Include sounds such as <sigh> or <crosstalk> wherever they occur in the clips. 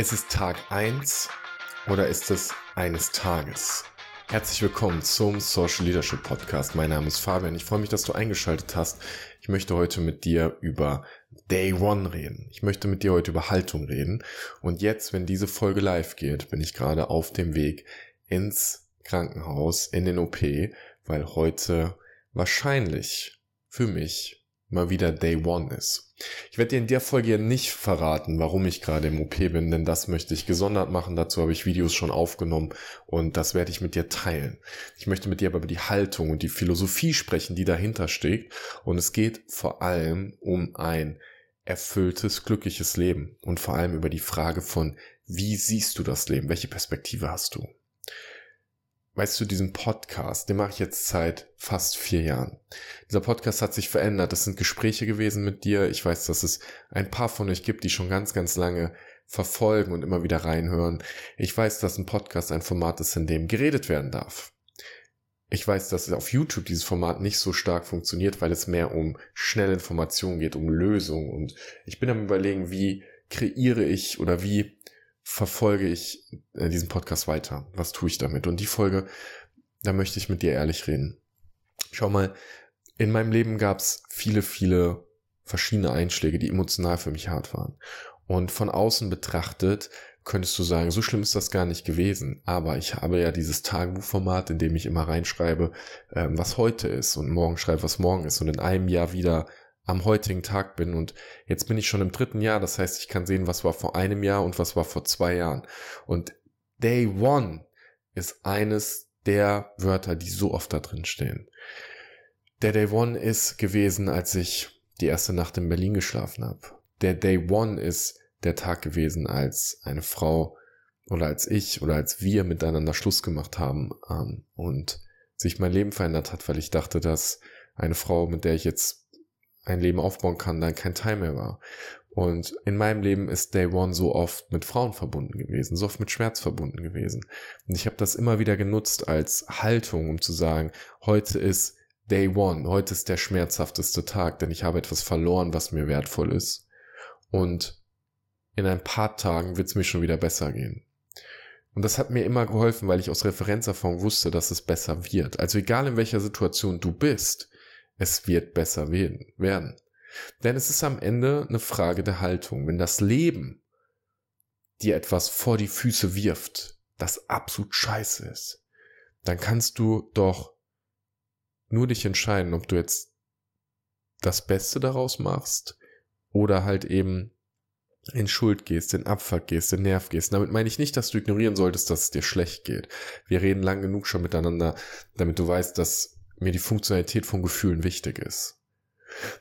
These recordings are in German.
Ist es Tag 1 oder ist es eines Tages? Herzlich willkommen zum Social Leadership Podcast. Mein Name ist Fabian. Ich freue mich, dass du eingeschaltet hast. Ich möchte heute mit dir über Day One reden. Ich möchte mit dir heute über Haltung reden. Und jetzt, wenn diese Folge live geht, bin ich gerade auf dem Weg ins Krankenhaus, in den OP, weil heute wahrscheinlich für mich mal wieder Day One ist. Ich werde dir in der Folge nicht verraten, warum ich gerade im OP bin, denn das möchte ich gesondert machen. Dazu habe ich Videos schon aufgenommen und das werde ich mit dir teilen. Ich möchte mit dir aber über die Haltung und die Philosophie sprechen, die dahinter steckt. Und es geht vor allem um ein erfülltes, glückliches Leben und vor allem über die Frage von, wie siehst du das Leben? Welche Perspektive hast du? Weißt du, diesen Podcast, den mache ich jetzt seit fast vier Jahren. Dieser Podcast hat sich verändert. Das sind Gespräche gewesen mit dir. Ich weiß, dass es ein paar von euch gibt, die schon ganz, ganz lange verfolgen und immer wieder reinhören. Ich weiß, dass ein Podcast ein Format ist, in dem geredet werden darf. Ich weiß, dass auf YouTube dieses Format nicht so stark funktioniert, weil es mehr um schnelle Informationen geht, um Lösungen. Und ich bin am überlegen, wie kreiere ich oder wie verfolge ich äh, diesen Podcast weiter? Was tue ich damit? Und die Folge, da möchte ich mit dir ehrlich reden. Schau mal, in meinem Leben gab es viele, viele verschiedene Einschläge, die emotional für mich hart waren. Und von außen betrachtet könntest du sagen, so schlimm ist das gar nicht gewesen. Aber ich habe ja dieses Tagebuchformat, in dem ich immer reinschreibe, ähm, was heute ist und morgen schreibe, was morgen ist und in einem Jahr wieder am heutigen Tag bin. Und jetzt bin ich schon im dritten Jahr. Das heißt, ich kann sehen, was war vor einem Jahr und was war vor zwei Jahren. Und Day One ist eines der Wörter, die so oft da drin stehen. Der Day One ist gewesen, als ich die erste Nacht in Berlin geschlafen habe. Der Day One ist der Tag gewesen, als eine Frau oder als ich oder als wir miteinander Schluss gemacht haben ähm, und sich mein Leben verändert hat, weil ich dachte, dass eine Frau, mit der ich jetzt ein Leben aufbauen kann, dann kein Teil mehr war. Und in meinem Leben ist Day One so oft mit Frauen verbunden gewesen, so oft mit Schmerz verbunden gewesen. Und ich habe das immer wieder genutzt als Haltung, um zu sagen, heute ist Day One, heute ist der schmerzhafteste Tag, denn ich habe etwas verloren, was mir wertvoll ist. Und in ein paar Tagen wird es mir schon wieder besser gehen. Und das hat mir immer geholfen, weil ich aus Referenzerfahrung wusste, dass es besser wird. Also egal in welcher Situation du bist, es wird besser werden. Denn es ist am Ende eine Frage der Haltung. Wenn das Leben dir etwas vor die Füße wirft, das absolut scheiße ist, dann kannst du doch nur dich entscheiden, ob du jetzt das Beste daraus machst oder halt eben in Schuld gehst, in Abfuck gehst, in Nerv gehst. Damit meine ich nicht, dass du ignorieren solltest, dass es dir schlecht geht. Wir reden lang genug schon miteinander, damit du weißt, dass mir die Funktionalität von Gefühlen wichtig ist.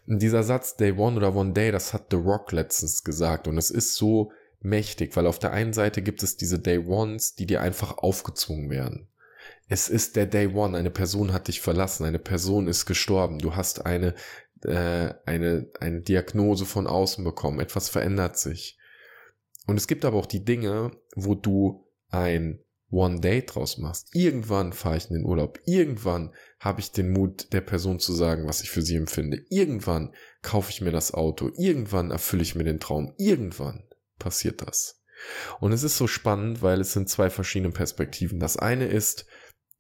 Und dieser Satz Day One oder One Day, das hat The Rock letztens gesagt und es ist so mächtig, weil auf der einen Seite gibt es diese Day Ones, die dir einfach aufgezwungen werden. Es ist der Day One, eine Person hat dich verlassen, eine Person ist gestorben, du hast eine, äh, eine, eine Diagnose von außen bekommen, etwas verändert sich. Und es gibt aber auch die Dinge, wo du ein One Day draus machst. Irgendwann fahre ich in den Urlaub. Irgendwann habe ich den Mut, der Person zu sagen, was ich für sie empfinde. Irgendwann kaufe ich mir das Auto. Irgendwann erfülle ich mir den Traum. Irgendwann passiert das. Und es ist so spannend, weil es sind zwei verschiedene Perspektiven. Das eine ist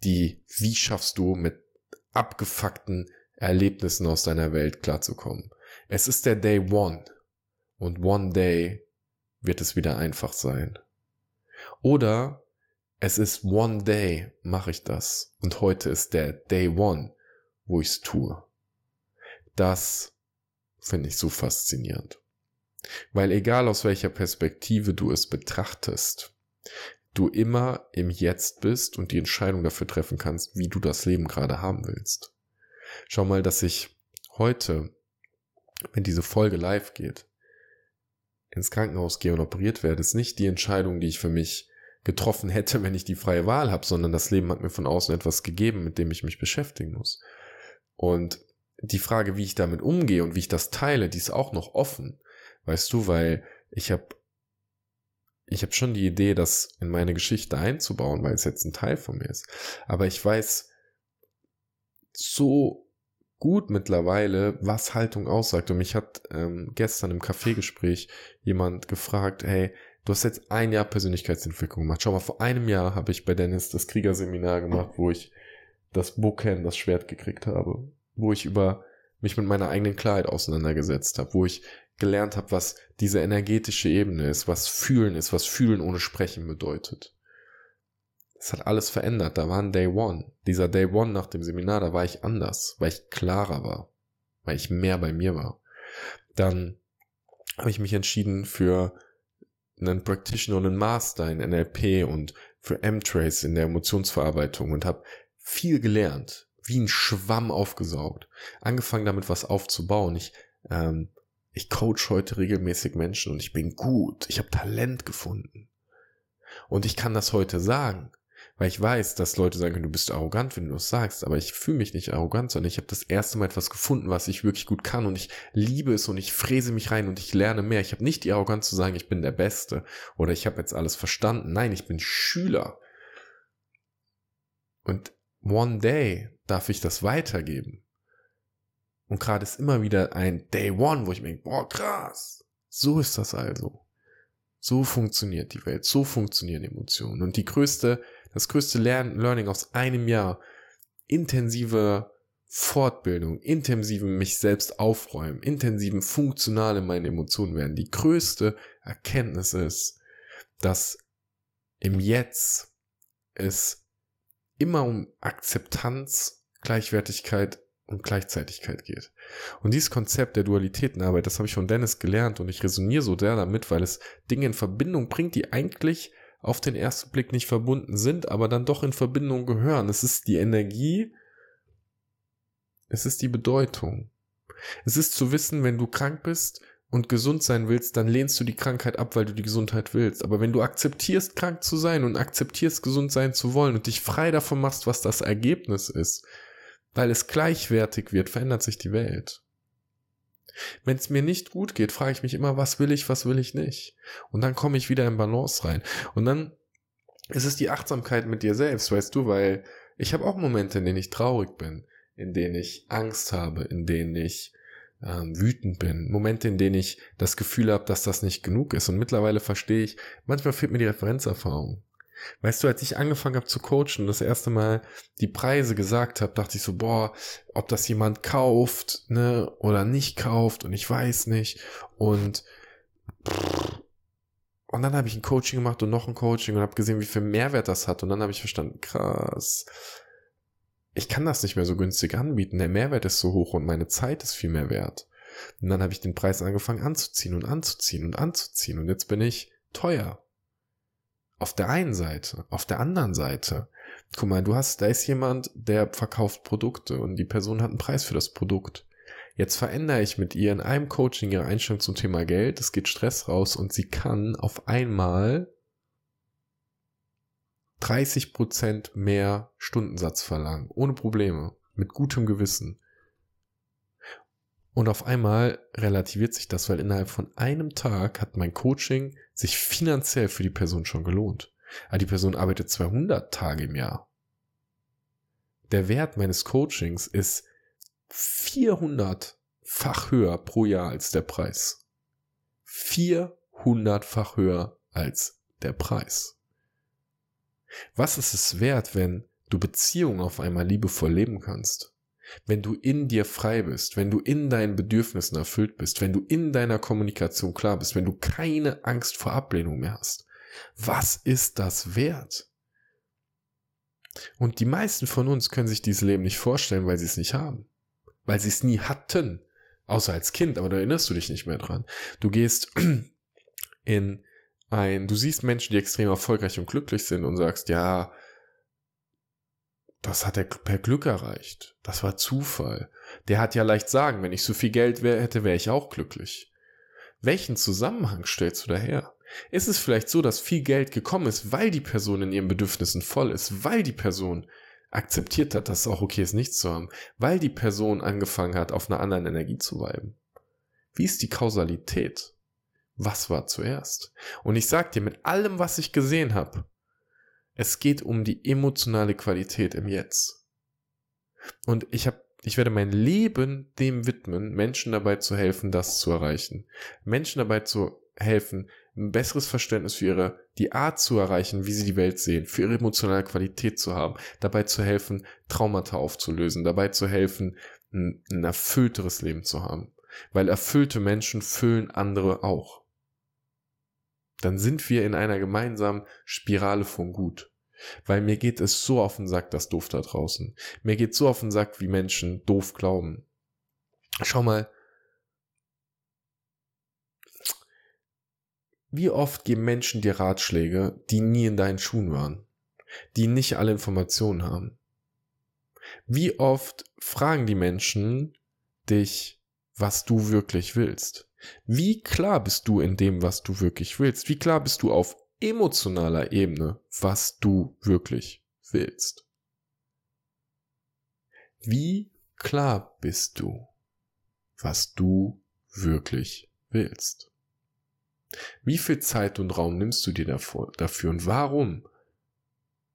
die, wie schaffst du mit abgefuckten Erlebnissen aus deiner Welt klarzukommen. Es ist der Day One. Und One Day wird es wieder einfach sein. Oder es ist One Day, mache ich das. Und heute ist der Day One, wo ich es tue. Das finde ich so faszinierend. Weil egal aus welcher Perspektive du es betrachtest, du immer im Jetzt bist und die Entscheidung dafür treffen kannst, wie du das Leben gerade haben willst. Schau mal, dass ich heute, wenn diese Folge live geht, ins Krankenhaus gehe und operiert werde, ist nicht die Entscheidung, die ich für mich getroffen hätte, wenn ich die freie Wahl habe, sondern das Leben hat mir von außen etwas gegeben, mit dem ich mich beschäftigen muss. Und die Frage, wie ich damit umgehe und wie ich das teile, die ist auch noch offen. Weißt du, weil ich habe ich habe schon die Idee, das in meine Geschichte einzubauen, weil es jetzt ein Teil von mir ist. Aber ich weiß so gut mittlerweile, was Haltung aussagt. Und mich hat ähm, gestern im Kaffeegespräch jemand gefragt, hey, du hast jetzt ein Jahr Persönlichkeitsentwicklung gemacht. Schau mal, vor einem Jahr habe ich bei Dennis das Kriegerseminar gemacht, wo ich das Bookend, das Schwert gekriegt habe, wo ich über mich mit meiner eigenen Klarheit auseinandergesetzt habe, wo ich gelernt habe, was diese energetische Ebene ist, was Fühlen ist, was Fühlen ohne Sprechen bedeutet. Es hat alles verändert. Da war ein Day One. Dieser Day One nach dem Seminar, da war ich anders, weil ich klarer war, weil ich mehr bei mir war. Dann habe ich mich entschieden für einen Practitioner und einen Master in NLP und für M-Trace in der Emotionsverarbeitung und habe viel gelernt, wie ein Schwamm aufgesaugt. Angefangen damit was aufzubauen. Ich, ähm, ich coach heute regelmäßig Menschen und ich bin gut. Ich habe Talent gefunden. Und ich kann das heute sagen, weil ich weiß, dass Leute sagen können, du bist arrogant, wenn du es sagst, aber ich fühle mich nicht arrogant, sondern ich habe das erste Mal etwas gefunden, was ich wirklich gut kann und ich liebe es und ich fräse mich rein und ich lerne mehr. Ich habe nicht die Arroganz zu sagen, ich bin der Beste oder ich habe jetzt alles verstanden. Nein, ich bin Schüler. Und one day darf ich das weitergeben. Und gerade ist immer wieder ein Day One, wo ich mir denke, boah, krass. So ist das also. So funktioniert die Welt, so funktionieren Emotionen. Und die größte das größte Lern Learning aus einem Jahr, intensive Fortbildung, intensiven mich selbst aufräumen, intensiven funktional in meinen Emotionen werden. Die größte Erkenntnis ist, dass im Jetzt es immer um Akzeptanz, Gleichwertigkeit und Gleichzeitigkeit geht. Und dieses Konzept der Dualitätenarbeit, das habe ich von Dennis gelernt und ich resoniere so sehr damit, weil es Dinge in Verbindung bringt, die eigentlich auf den ersten Blick nicht verbunden sind, aber dann doch in Verbindung gehören. Es ist die Energie, es ist die Bedeutung. Es ist zu wissen, wenn du krank bist und gesund sein willst, dann lehnst du die Krankheit ab, weil du die Gesundheit willst. Aber wenn du akzeptierst, krank zu sein und akzeptierst, gesund sein zu wollen und dich frei davon machst, was das Ergebnis ist, weil es gleichwertig wird, verändert sich die Welt. Wenn es mir nicht gut geht, frage ich mich immer, was will ich, was will ich nicht? Und dann komme ich wieder in Balance rein. Und dann ist es die Achtsamkeit mit dir selbst, weißt du, weil ich habe auch Momente, in denen ich traurig bin, in denen ich Angst habe, in denen ich ähm, wütend bin, Momente, in denen ich das Gefühl habe, dass das nicht genug ist. Und mittlerweile verstehe ich, manchmal fehlt mir die Referenzerfahrung. Weißt du, als ich angefangen habe zu coachen, das erste Mal die Preise gesagt habe, dachte ich so, boah, ob das jemand kauft, ne, oder nicht kauft und ich weiß nicht. Und und dann habe ich ein Coaching gemacht und noch ein Coaching und habe gesehen, wie viel Mehrwert das hat. Und dann habe ich verstanden, krass, ich kann das nicht mehr so günstig anbieten. Der Mehrwert ist so hoch und meine Zeit ist viel mehr wert. Und dann habe ich den Preis angefangen anzuziehen und anzuziehen und anzuziehen. Und jetzt bin ich teuer. Auf der einen Seite, auf der anderen Seite. Guck mal, du hast, da ist jemand, der verkauft Produkte und die Person hat einen Preis für das Produkt. Jetzt verändere ich mit ihr in einem Coaching ihre Einstellung zum Thema Geld, es geht Stress raus und sie kann auf einmal 30% mehr Stundensatz verlangen, ohne Probleme, mit gutem Gewissen. Und auf einmal relativiert sich das, weil innerhalb von einem Tag hat mein Coaching sich finanziell für die Person schon gelohnt. Aber die Person arbeitet 200 Tage im Jahr. Der Wert meines Coachings ist 400-fach höher pro Jahr als der Preis. 400-fach höher als der Preis. Was ist es wert, wenn du Beziehungen auf einmal liebevoll leben kannst? Wenn du in dir frei bist, wenn du in deinen Bedürfnissen erfüllt bist, wenn du in deiner Kommunikation klar bist, wenn du keine Angst vor Ablehnung mehr hast. Was ist das wert? Und die meisten von uns können sich dieses Leben nicht vorstellen, weil sie es nicht haben. Weil sie es nie hatten. Außer als Kind, aber da erinnerst du dich nicht mehr dran. Du gehst <clears throat> in ein, du siehst Menschen, die extrem erfolgreich und glücklich sind und sagst, ja, das hat er per Glück erreicht. Das war Zufall. Der hat ja leicht sagen, wenn ich so viel Geld wär, hätte, wäre ich auch glücklich. Welchen Zusammenhang stellst du daher? Ist es vielleicht so, dass viel Geld gekommen ist, weil die Person in ihren Bedürfnissen voll ist, weil die Person akzeptiert hat, dass es auch okay ist, nichts zu haben, weil die Person angefangen hat, auf einer anderen Energie zu weiben? Wie ist die Kausalität? Was war zuerst? Und ich sag dir, mit allem, was ich gesehen habe, es geht um die emotionale Qualität im Jetzt. Und ich habe ich werde mein Leben dem widmen, Menschen dabei zu helfen, das zu erreichen. Menschen dabei zu helfen, ein besseres Verständnis für ihre, die Art zu erreichen, wie sie die Welt sehen, für ihre emotionale Qualität zu haben, dabei zu helfen, Traumata aufzulösen, dabei zu helfen, ein, ein erfüllteres Leben zu haben. Weil erfüllte Menschen füllen andere auch. Dann sind wir in einer gemeinsamen Spirale von Gut. Weil mir geht es so auf den Sack, das doof da draußen. Mir geht so auf den Sack, wie Menschen doof glauben. Schau mal, wie oft geben Menschen dir Ratschläge, die nie in deinen Schuhen waren, die nicht alle Informationen haben. Wie oft fragen die Menschen dich, was du wirklich willst? Wie klar bist du in dem, was du wirklich willst? Wie klar bist du auf emotionaler Ebene, was du wirklich willst? Wie klar bist du, was du wirklich willst? Wie viel Zeit und Raum nimmst du dir dafür, und warum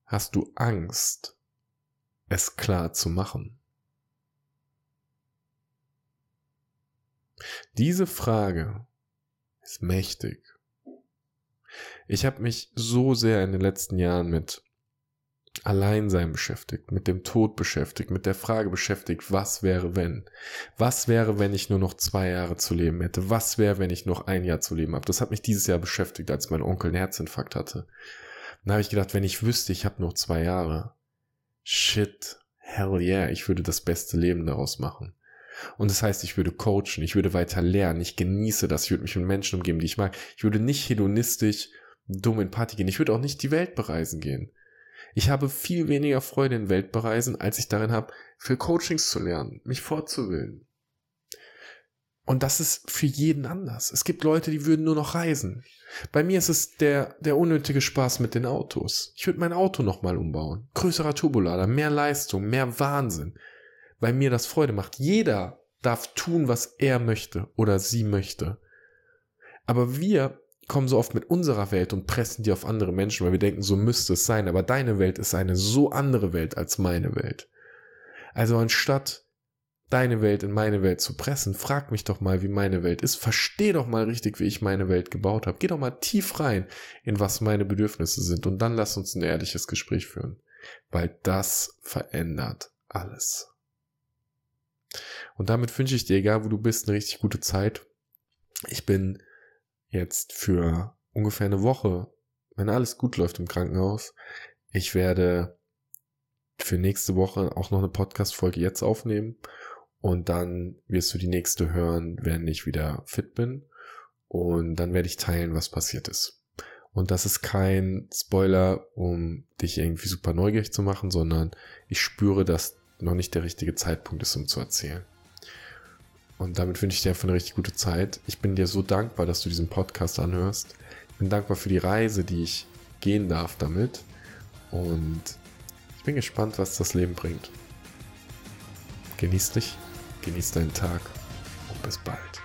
hast du Angst, es klar zu machen? Diese Frage ist mächtig. Ich habe mich so sehr in den letzten Jahren mit Alleinsein beschäftigt, mit dem Tod beschäftigt, mit der Frage beschäftigt, was wäre wenn? Was wäre, wenn ich nur noch zwei Jahre zu leben hätte? Was wäre, wenn ich noch ein Jahr zu leben habe? Das hat mich dieses Jahr beschäftigt, als mein Onkel einen Herzinfarkt hatte. Dann habe ich gedacht, wenn ich wüsste, ich habe noch zwei Jahre, shit, hell yeah, ich würde das beste Leben daraus machen. Und das heißt, ich würde coachen, ich würde weiter lernen, ich genieße das, ich würde mich mit Menschen umgeben, die ich mag. Ich würde nicht hedonistisch dumm in Party gehen. Ich würde auch nicht die Welt bereisen gehen. Ich habe viel weniger Freude in Weltbereisen, als ich darin habe, für Coachings zu lernen, mich fortzubilden. Und das ist für jeden anders. Es gibt Leute, die würden nur noch reisen. Bei mir ist es der, der unnötige Spaß mit den Autos. Ich würde mein Auto nochmal umbauen. Größerer Turbolader, mehr Leistung, mehr Wahnsinn. Weil mir das Freude macht. Jeder darf tun, was er möchte oder sie möchte. Aber wir kommen so oft mit unserer Welt und pressen die auf andere Menschen, weil wir denken, so müsste es sein. Aber deine Welt ist eine so andere Welt als meine Welt. Also anstatt deine Welt in meine Welt zu pressen, frag mich doch mal, wie meine Welt ist. Versteh doch mal richtig, wie ich meine Welt gebaut habe. Geh doch mal tief rein, in was meine Bedürfnisse sind. Und dann lass uns ein ehrliches Gespräch führen. Weil das verändert alles. Und damit wünsche ich dir, egal wo du bist, eine richtig gute Zeit. Ich bin jetzt für ungefähr eine Woche, wenn alles gut läuft im Krankenhaus, ich werde für nächste Woche auch noch eine Podcast-Folge jetzt aufnehmen und dann wirst du die nächste hören, wenn ich wieder fit bin und dann werde ich teilen, was passiert ist. Und das ist kein Spoiler, um dich irgendwie super neugierig zu machen, sondern ich spüre, dass noch nicht der richtige Zeitpunkt ist, um zu erzählen. Und damit wünsche ich dir einfach eine richtig gute Zeit. Ich bin dir so dankbar, dass du diesen Podcast anhörst. Ich bin dankbar für die Reise, die ich gehen darf damit. Und ich bin gespannt, was das Leben bringt. Genieß dich, genieß deinen Tag und bis bald.